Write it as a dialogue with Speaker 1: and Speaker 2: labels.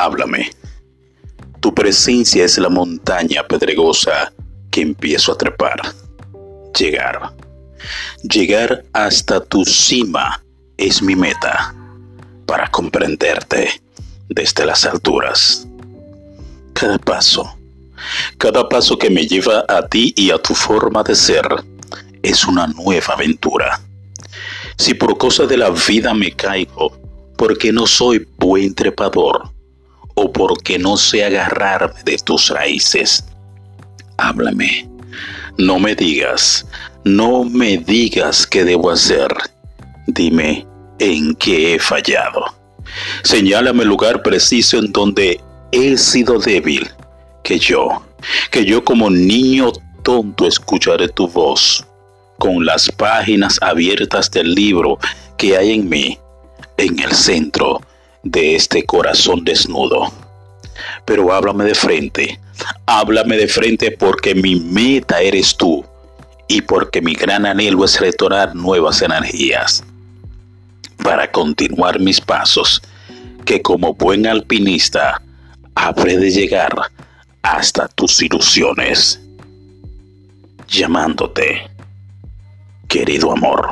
Speaker 1: Háblame. Tu presencia es la montaña pedregosa que empiezo a trepar. Llegar. Llegar hasta tu cima es mi meta para comprenderte desde las alturas. Cada paso, cada paso que me lleva a ti y a tu forma de ser es una nueva aventura. Si por cosa de la vida me caigo, porque no soy buen trepador, o porque no sé agarrarme de tus raíces, háblame. No me digas, no me digas qué debo hacer. Dime en qué he fallado. Señálame el lugar preciso en donde he sido débil, que yo, que yo como niño tonto escucharé tu voz con las páginas abiertas del libro que hay en mí, en el centro de este corazón desnudo. Pero háblame de frente, háblame de frente porque mi meta eres tú y porque mi gran anhelo es retornar nuevas energías para continuar mis pasos, que como buen alpinista habré de llegar hasta tus ilusiones, llamándote querido amor.